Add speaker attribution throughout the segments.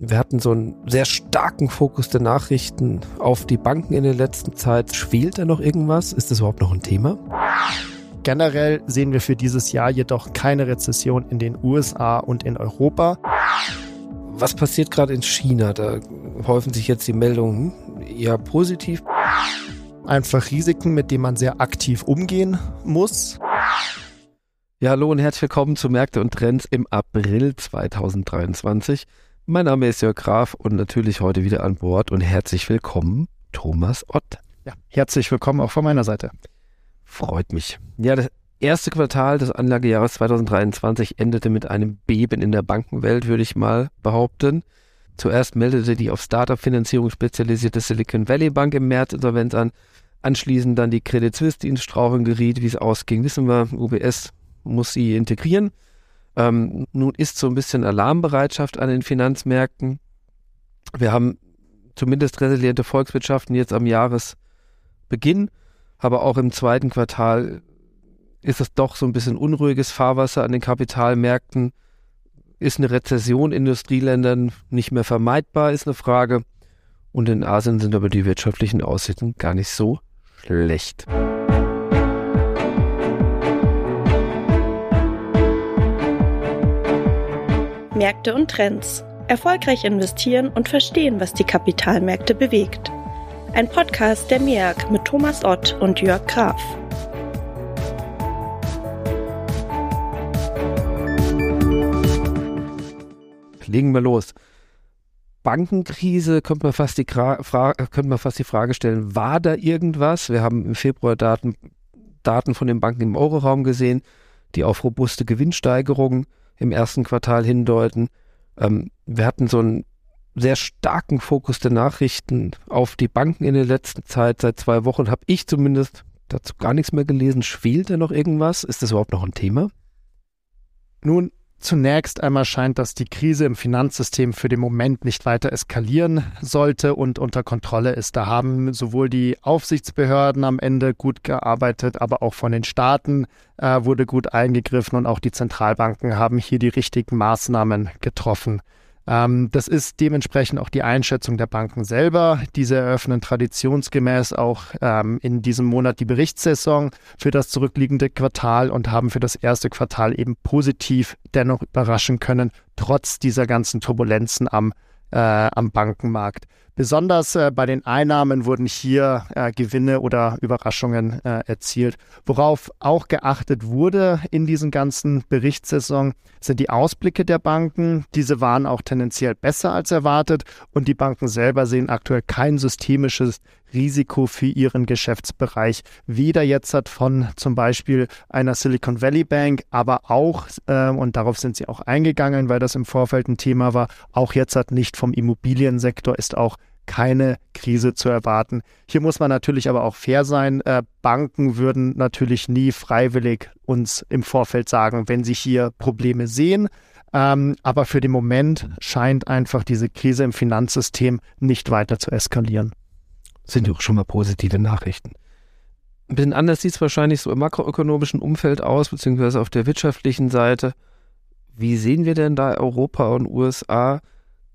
Speaker 1: Wir hatten so einen sehr starken Fokus der Nachrichten auf die Banken in der letzten Zeit. Schwelt da noch irgendwas? Ist das überhaupt noch ein Thema?
Speaker 2: Generell sehen wir für dieses Jahr jedoch keine Rezession in den USA und in Europa.
Speaker 1: Was passiert gerade in China? Da häufen sich jetzt die Meldungen eher positiv.
Speaker 2: Einfach Risiken, mit denen man sehr aktiv umgehen muss.
Speaker 1: Ja, hallo und herzlich willkommen zu Märkte und Trends im April 2023. Mein Name ist Jörg Graf und natürlich heute wieder an Bord und herzlich willkommen, Thomas Ott.
Speaker 2: Ja, herzlich willkommen auch von meiner Seite.
Speaker 1: Freut mich. Ja, das erste Quartal des Anlagejahres 2023 endete mit einem Beben in der Bankenwelt, würde ich mal behaupten. Zuerst meldete die auf Startup-Finanzierung spezialisierte Silicon Valley Bank im März Insolvenz an. Anschließend dann die Credit Suisse, die ins Straucheln geriet. Wie es ausging, wissen wir. UBS muss sie integrieren. Ähm, nun ist so ein bisschen Alarmbereitschaft an den Finanzmärkten. Wir haben zumindest resiliente Volkswirtschaften jetzt am Jahresbeginn, aber auch im zweiten Quartal ist es doch so ein bisschen unruhiges Fahrwasser an den Kapitalmärkten. Ist eine Rezession in Industrieländern nicht mehr vermeidbar, ist eine Frage. Und in Asien sind aber die wirtschaftlichen Aussichten gar nicht so schlecht.
Speaker 3: Märkte und Trends. Erfolgreich investieren und verstehen, was die Kapitalmärkte bewegt. Ein Podcast der MEAG mit Thomas Ott und Jörg Graf.
Speaker 1: Legen wir los. Bankenkrise, könnte man, fast die könnte man fast die Frage stellen, war da irgendwas? Wir haben im Februar Daten, Daten von den Banken im Euroraum gesehen, die auf robuste Gewinnsteigerungen im ersten Quartal hindeuten. Ähm, wir hatten so einen sehr starken Fokus der Nachrichten auf die Banken in der letzten Zeit. Seit zwei Wochen habe ich zumindest dazu gar nichts mehr gelesen. Schwelt da noch irgendwas? Ist das überhaupt noch ein Thema?
Speaker 2: Nun, Zunächst einmal scheint, dass die Krise im Finanzsystem für den Moment nicht weiter eskalieren sollte und unter Kontrolle ist. Da haben sowohl die Aufsichtsbehörden am Ende gut gearbeitet, aber auch von den Staaten äh, wurde gut eingegriffen und auch die Zentralbanken haben hier die richtigen Maßnahmen getroffen. Ähm, das ist dementsprechend auch die Einschätzung der Banken selber. Diese eröffnen traditionsgemäß auch ähm, in diesem Monat die Berichtssaison für das zurückliegende Quartal und haben für das erste Quartal eben positiv dennoch überraschen können, trotz dieser ganzen Turbulenzen am, äh, am Bankenmarkt. Besonders äh, bei den Einnahmen wurden hier äh, Gewinne oder Überraschungen äh, erzielt. Worauf auch geachtet wurde in diesen ganzen Berichtssaison sind die Ausblicke der Banken. Diese waren auch tendenziell besser als erwartet und die Banken selber sehen aktuell kein systemisches Risiko für ihren Geschäftsbereich. Weder jetzt hat von zum Beispiel einer Silicon Valley Bank, aber auch, äh, und darauf sind sie auch eingegangen, weil das im Vorfeld ein Thema war, auch jetzt hat nicht vom Immobiliensektor ist auch keine Krise zu erwarten. Hier muss man natürlich aber auch fair sein. Äh, Banken würden natürlich nie freiwillig uns im Vorfeld sagen, wenn sie hier Probleme sehen. Ähm, aber für den Moment scheint einfach diese Krise im Finanzsystem nicht weiter zu eskalieren
Speaker 1: sind ja auch schon mal positive Nachrichten. Ein bisschen anders sieht es wahrscheinlich so im makroökonomischen Umfeld aus, beziehungsweise auf der wirtschaftlichen Seite. Wie sehen wir denn da Europa und USA?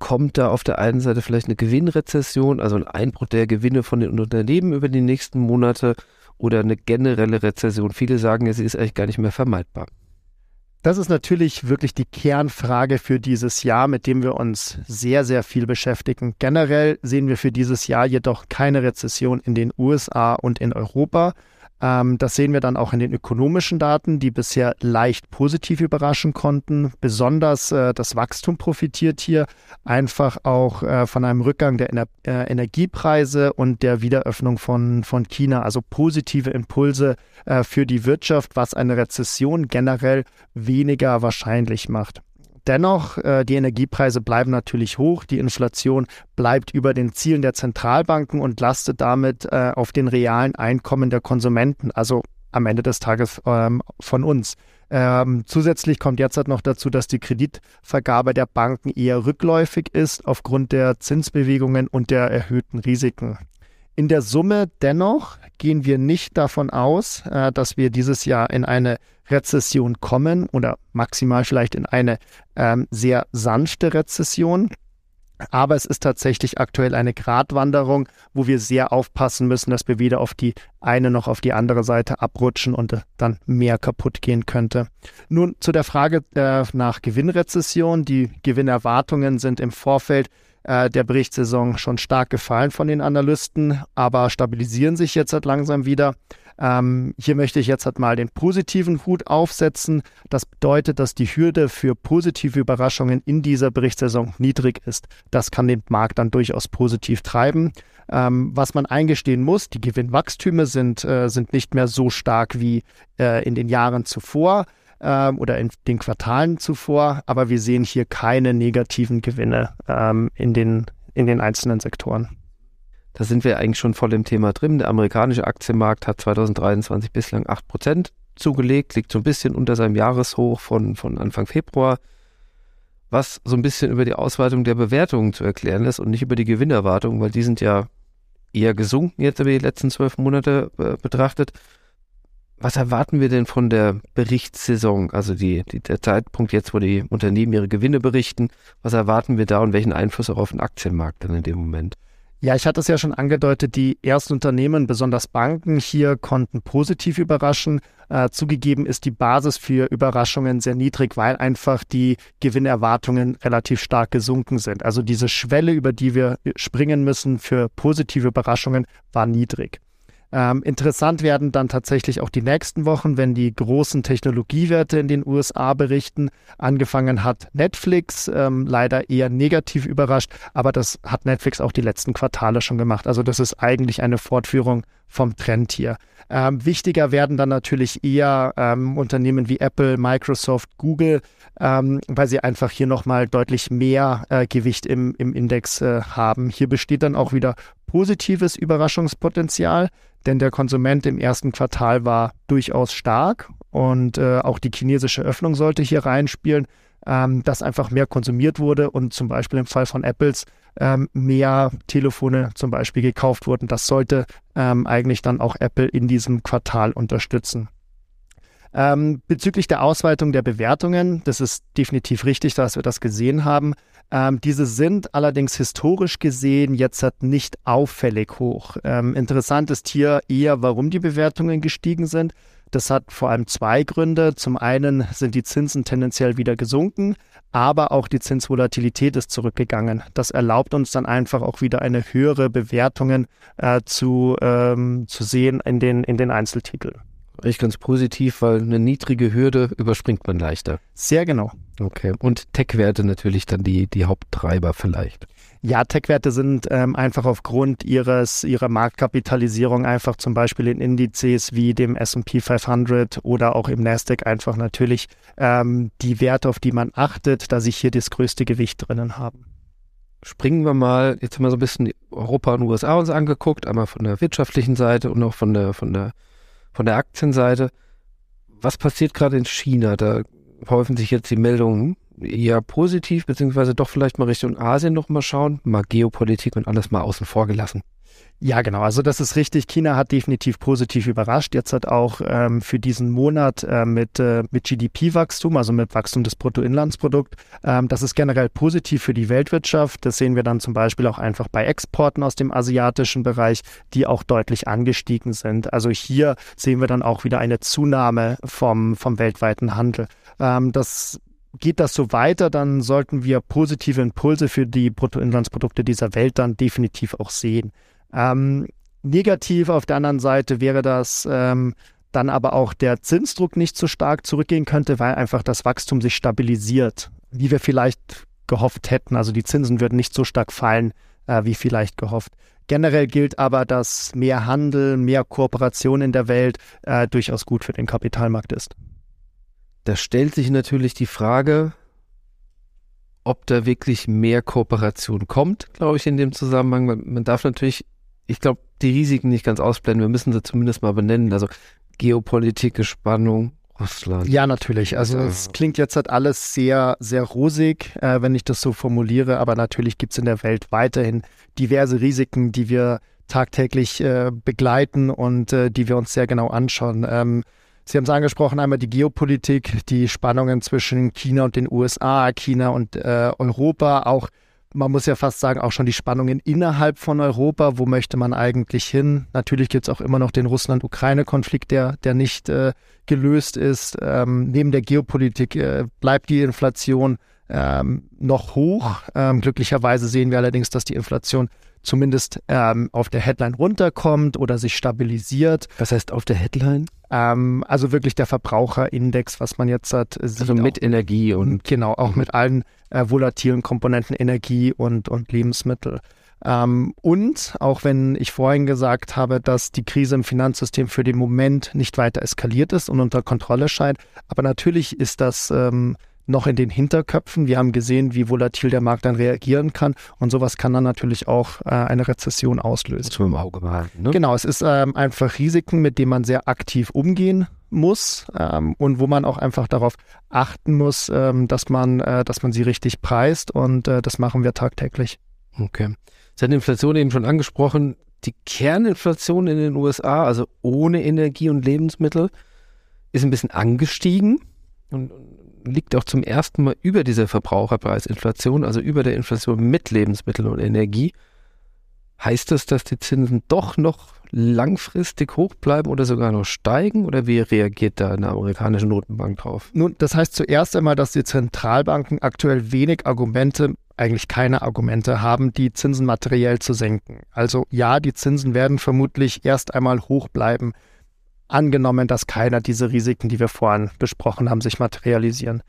Speaker 1: Kommt da auf der einen Seite vielleicht eine Gewinnrezession, also ein Einbruch der Gewinne von den Unternehmen über die nächsten Monate oder eine generelle Rezession? Viele sagen sie ist eigentlich gar nicht mehr vermeidbar.
Speaker 2: Das ist natürlich wirklich die Kernfrage für dieses Jahr, mit dem wir uns sehr, sehr viel beschäftigen. Generell sehen wir für dieses Jahr jedoch keine Rezession in den USA und in Europa. Ähm, das sehen wir dann auch in den ökonomischen Daten, die bisher leicht positiv überraschen konnten. Besonders äh, das Wachstum profitiert hier einfach auch äh, von einem Rückgang der äh, Energiepreise und der Wiederöffnung von, von China. Also positive Impulse für die Wirtschaft, was eine Rezession generell weniger wahrscheinlich macht. Dennoch, äh, die Energiepreise bleiben natürlich hoch, die Inflation bleibt über den Zielen der Zentralbanken und lastet damit äh, auf den realen Einkommen der Konsumenten, also am Ende des Tages ähm, von uns. Ähm, zusätzlich kommt jetzt halt noch dazu, dass die Kreditvergabe der Banken eher rückläufig ist aufgrund der Zinsbewegungen und der erhöhten Risiken. In der Summe dennoch gehen wir nicht davon aus, äh, dass wir dieses Jahr in eine Rezession kommen oder maximal vielleicht in eine ähm, sehr sanfte Rezession. Aber es ist tatsächlich aktuell eine Gratwanderung, wo wir sehr aufpassen müssen, dass wir weder auf die eine noch auf die andere Seite abrutschen und dann mehr kaputt gehen könnte. Nun zu der Frage äh, nach Gewinnrezession. Die Gewinnerwartungen sind im Vorfeld äh, der Berichtssaison schon stark gefallen von den Analysten, aber stabilisieren sich jetzt halt langsam wieder. Ähm, hier möchte ich jetzt halt mal den positiven Hut aufsetzen. Das bedeutet, dass die Hürde für positive Überraschungen in dieser Berichtssaison niedrig ist. Das kann den Markt dann durchaus positiv treiben. Ähm, was man eingestehen muss, die Gewinnwachstüme sind, äh, sind nicht mehr so stark wie äh, in den Jahren zuvor ähm, oder in den Quartalen zuvor, aber wir sehen hier keine negativen Gewinne ähm, in, den, in den einzelnen Sektoren.
Speaker 1: Da sind wir eigentlich schon voll im Thema drin. Der amerikanische Aktienmarkt hat 2023 bislang 8% zugelegt, liegt so ein bisschen unter seinem Jahreshoch von, von Anfang Februar, was so ein bisschen über die Ausweitung der Bewertungen zu erklären ist und nicht über die Gewinnerwartungen, weil die sind ja eher gesunken jetzt über die letzten zwölf Monate äh, betrachtet. Was erwarten wir denn von der Berichtssaison, also die, die, der Zeitpunkt jetzt, wo die Unternehmen ihre Gewinne berichten? Was erwarten wir da und welchen Einfluss auch auf den Aktienmarkt dann in dem Moment?
Speaker 2: Ja, ich hatte es ja schon angedeutet, die ersten Unternehmen, besonders Banken hier, konnten positiv überraschen. Äh, zugegeben ist die Basis für Überraschungen sehr niedrig, weil einfach die Gewinnerwartungen relativ stark gesunken sind. Also diese Schwelle, über die wir springen müssen für positive Überraschungen, war niedrig. Ähm, interessant werden dann tatsächlich auch die nächsten Wochen, wenn die großen Technologiewerte in den USA berichten. Angefangen hat Netflix, ähm, leider eher negativ überrascht, aber das hat Netflix auch die letzten Quartale schon gemacht. Also das ist eigentlich eine Fortführung vom Trend hier. Ähm, wichtiger werden dann natürlich eher ähm, Unternehmen wie Apple, Microsoft, Google, ähm, weil sie einfach hier nochmal deutlich mehr äh, Gewicht im, im Index äh, haben. Hier besteht dann auch wieder positives Überraschungspotenzial denn der Konsument im ersten Quartal war durchaus stark und äh, auch die chinesische Öffnung sollte hier reinspielen, ähm, dass einfach mehr konsumiert wurde und zum Beispiel im Fall von Apples ähm, mehr Telefone zum Beispiel gekauft wurden. Das sollte ähm, eigentlich dann auch Apple in diesem Quartal unterstützen. Ähm, bezüglich der Ausweitung der Bewertungen, das ist definitiv richtig, dass wir das gesehen haben. Ähm, diese sind allerdings historisch gesehen jetzt halt nicht auffällig hoch. Ähm, interessant ist hier eher, warum die Bewertungen gestiegen sind. Das hat vor allem zwei Gründe. Zum einen sind die Zinsen tendenziell wieder gesunken, aber auch die Zinsvolatilität ist zurückgegangen. Das erlaubt uns dann einfach auch wieder eine höhere Bewertungen äh, zu, ähm, zu sehen in den, in den Einzeltiteln.
Speaker 1: Ich ganz positiv, weil eine niedrige Hürde überspringt man leichter.
Speaker 2: Sehr genau.
Speaker 1: Okay. Und Tech-Werte natürlich dann die, die Haupttreiber vielleicht.
Speaker 2: Ja, Tech-Werte sind ähm, einfach aufgrund ihres, ihrer Marktkapitalisierung einfach zum Beispiel in Indizes wie dem S&P 500 oder auch im Nasdaq einfach natürlich ähm, die Werte, auf die man achtet, da sich hier das größte Gewicht drinnen haben.
Speaker 1: Springen wir mal, jetzt haben wir so ein bisschen Europa und USA uns angeguckt, einmal von der wirtschaftlichen Seite und auch von der, von der von der Aktienseite, was passiert gerade in China? Da häufen sich jetzt die Meldungen eher positiv, beziehungsweise doch vielleicht mal Richtung Asien noch mal schauen, mal Geopolitik und alles mal außen vor gelassen.
Speaker 2: Ja, genau. Also das ist richtig. China hat definitiv positiv überrascht. Jetzt hat auch ähm, für diesen Monat äh, mit, äh, mit GDP-Wachstum, also mit Wachstum des Bruttoinlandsprodukts, ähm, das ist generell positiv für die Weltwirtschaft. Das sehen wir dann zum Beispiel auch einfach bei Exporten aus dem asiatischen Bereich, die auch deutlich angestiegen sind. Also hier sehen wir dann auch wieder eine Zunahme vom, vom weltweiten Handel. Ähm, das geht das so weiter, dann sollten wir positive Impulse für die Bruttoinlandsprodukte dieser Welt dann definitiv auch sehen. Ähm, negativ auf der anderen Seite wäre das ähm, dann aber auch der Zinsdruck nicht so stark zurückgehen könnte, weil einfach das Wachstum sich stabilisiert, wie wir vielleicht gehofft hätten. Also die Zinsen würden nicht so stark fallen, äh, wie vielleicht gehofft. Generell gilt aber, dass mehr Handel, mehr Kooperation in der Welt äh, durchaus gut für den Kapitalmarkt ist.
Speaker 1: Da stellt sich natürlich die Frage, ob da wirklich mehr Kooperation kommt, glaube ich, in dem Zusammenhang. Man darf natürlich ich glaube, die Risiken nicht ganz ausblenden. Wir müssen sie zumindest mal benennen. Also Geopolitik, Spannung, Russland.
Speaker 2: Ja, natürlich. Also es klingt jetzt halt alles sehr, sehr rosig, äh, wenn ich das so formuliere, aber natürlich gibt es in der Welt weiterhin diverse Risiken, die wir tagtäglich äh, begleiten und äh, die wir uns sehr genau anschauen. Ähm, Sie haben es angesprochen, einmal die Geopolitik, die Spannungen zwischen China und den USA, China und äh, Europa, auch man muss ja fast sagen, auch schon die Spannungen innerhalb von Europa. Wo möchte man eigentlich hin? Natürlich gibt es auch immer noch den Russland-Ukraine-Konflikt, der, der nicht äh, gelöst ist. Ähm, neben der Geopolitik äh, bleibt die Inflation ähm, noch hoch. Ähm, glücklicherweise sehen wir allerdings, dass die Inflation zumindest ähm, auf der Headline runterkommt oder sich stabilisiert.
Speaker 1: Was heißt auf der Headline?
Speaker 2: Ähm, also wirklich der Verbraucherindex, was man jetzt hat.
Speaker 1: Sieht also mit auch, Energie und.
Speaker 2: Genau, auch mit allen äh, volatilen Komponenten Energie und, und Lebensmittel. Ähm, und auch wenn ich vorhin gesagt habe, dass die Krise im Finanzsystem für den Moment nicht weiter eskaliert ist und unter Kontrolle scheint, aber natürlich ist das ähm, noch in den Hinterköpfen. Wir haben gesehen, wie volatil der Markt dann reagieren kann und sowas kann dann natürlich auch äh, eine Rezession auslösen.
Speaker 1: Zum Auge behalten.
Speaker 2: Ne? Genau, es ist ähm, einfach Risiken, mit denen man sehr aktiv umgehen muss ähm, und wo man auch einfach darauf achten muss, ähm, dass man, äh, dass man sie richtig preist und äh, das machen wir tagtäglich.
Speaker 1: Okay. Sie haben Inflation eben schon angesprochen. Die Kerninflation in den USA, also ohne Energie und Lebensmittel, ist ein bisschen angestiegen und liegt auch zum ersten Mal über dieser Verbraucherpreisinflation, also über der Inflation mit Lebensmitteln und Energie. Heißt das, dass die Zinsen doch noch langfristig hoch bleiben oder sogar noch steigen? Oder wie reagiert da eine amerikanische Notenbank drauf?
Speaker 2: Nun, das heißt zuerst einmal, dass die Zentralbanken aktuell wenig Argumente, eigentlich keine Argumente haben, die Zinsen materiell zu senken. Also ja, die Zinsen werden vermutlich erst einmal hoch bleiben angenommen, dass keiner diese Risiken, die wir vorhin besprochen haben, sich materialisieren.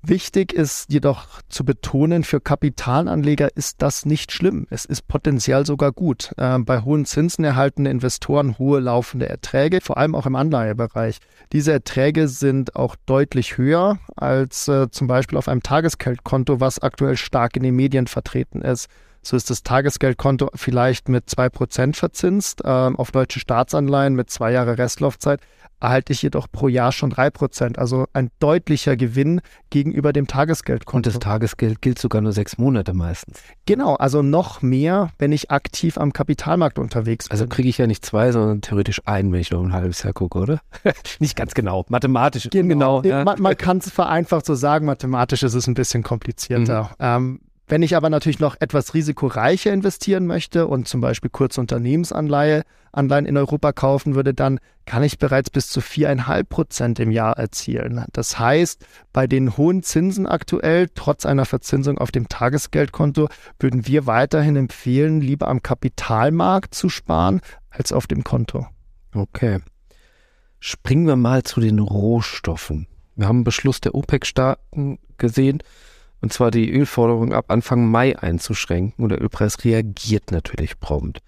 Speaker 2: Wichtig ist jedoch zu betonen, für Kapitalanleger ist das nicht schlimm. Es ist potenziell sogar gut. Äh, bei hohen Zinsen erhalten Investoren hohe laufende Erträge, vor allem auch im Anleihebereich. Diese Erträge sind auch deutlich höher als äh, zum Beispiel auf einem Tagesgeldkonto, was aktuell stark in den Medien vertreten ist. So ist das Tagesgeldkonto vielleicht mit 2% verzinst. Ähm, auf deutsche Staatsanleihen mit zwei Jahre Restlaufzeit erhalte ich jedoch pro Jahr schon 3%. Also ein deutlicher Gewinn gegenüber dem Tagesgeldkonto.
Speaker 1: Und das Tagesgeld gilt sogar nur sechs Monate meistens.
Speaker 2: Genau, also noch mehr, wenn ich aktiv am Kapitalmarkt unterwegs
Speaker 1: also bin. Also kriege ich ja nicht zwei, sondern theoretisch einen, wenn ich noch ein halbes Jahr gucke, oder? nicht ganz genau, mathematisch.
Speaker 2: Genau, ja. man, man kann es vereinfacht so sagen, mathematisch ist es ein bisschen komplizierter. Mhm. Ähm, wenn ich aber natürlich noch etwas risikoreicher investieren möchte und zum Beispiel Kurzunternehmensanleihe Anleihen in Europa kaufen würde, dann kann ich bereits bis zu viereinhalb Prozent im Jahr erzielen. Das heißt, bei den hohen Zinsen aktuell, trotz einer Verzinsung auf dem Tagesgeldkonto, würden wir weiterhin empfehlen, lieber am Kapitalmarkt zu sparen als auf dem Konto.
Speaker 1: Okay. Springen wir mal zu den Rohstoffen. Wir haben einen Beschluss der OPEC-Staaten gesehen, und zwar die Ölforderung ab Anfang Mai einzuschränken und der Ölpreis reagiert natürlich prompt.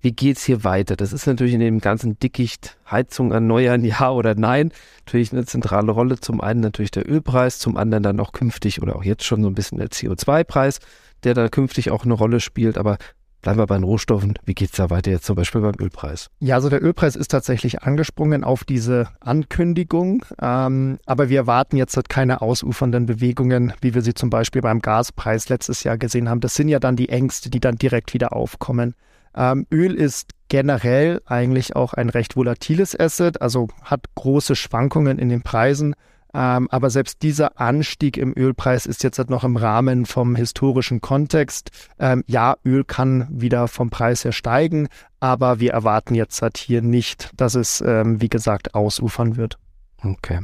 Speaker 1: Wie geht's hier weiter? Das ist natürlich in dem ganzen Dickicht Heizung erneuern, ja oder nein, natürlich eine zentrale Rolle. Zum einen natürlich der Ölpreis, zum anderen dann auch künftig oder auch jetzt schon so ein bisschen der CO2-Preis, der da künftig auch eine Rolle spielt. Aber Bleiben wir bei den Rohstoffen. Wie geht es da weiter jetzt zum Beispiel beim Ölpreis?
Speaker 2: Ja, also der Ölpreis ist tatsächlich angesprungen auf diese Ankündigung. Ähm, aber wir erwarten jetzt halt keine ausufernden Bewegungen, wie wir sie zum Beispiel beim Gaspreis letztes Jahr gesehen haben. Das sind ja dann die Ängste, die dann direkt wieder aufkommen. Ähm, Öl ist generell eigentlich auch ein recht volatiles Asset, also hat große Schwankungen in den Preisen. Ähm, aber selbst dieser Anstieg im Ölpreis ist jetzt halt noch im Rahmen vom historischen Kontext. Ähm, ja, Öl kann wieder vom Preis her steigen, aber wir erwarten jetzt halt hier nicht, dass es, ähm, wie gesagt, ausufern wird.
Speaker 1: Okay.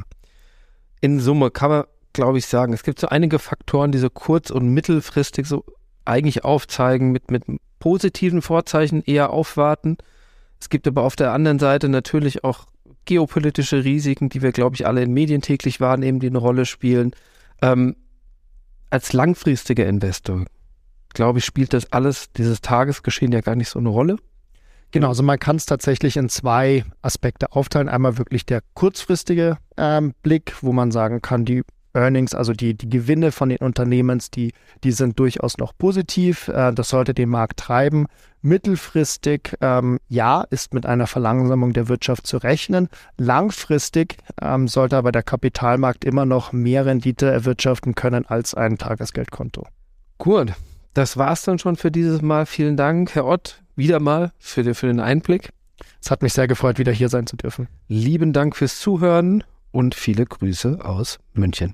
Speaker 1: In Summe kann man, glaube ich, sagen, es gibt so einige Faktoren, die so kurz- und mittelfristig so eigentlich aufzeigen, mit, mit positiven Vorzeichen eher aufwarten. Es gibt aber auf der anderen Seite natürlich auch geopolitische Risiken, die wir, glaube ich, alle in Medien täglich wahrnehmen, die eine Rolle spielen. Ähm, als langfristiger Investor, glaube ich, spielt das alles, dieses Tagesgeschehen ja gar nicht so eine Rolle.
Speaker 2: Genau, also man kann es tatsächlich in zwei Aspekte aufteilen. Einmal wirklich der kurzfristige ähm, Blick, wo man sagen kann, die Earnings, also die, die Gewinne von den Unternehmens, die, die sind durchaus noch positiv. Äh, das sollte den Markt treiben. Mittelfristig, ähm, ja, ist mit einer Verlangsamung der Wirtschaft zu rechnen. Langfristig ähm, sollte aber der Kapitalmarkt immer noch mehr Rendite erwirtschaften können als ein Tagesgeldkonto.
Speaker 1: Gut, das war's dann schon für dieses Mal. Vielen Dank, Herr Ott, wieder mal für, für den Einblick.
Speaker 2: Es hat mich sehr gefreut, wieder hier sein zu dürfen.
Speaker 1: Lieben Dank fürs Zuhören und viele Grüße aus München.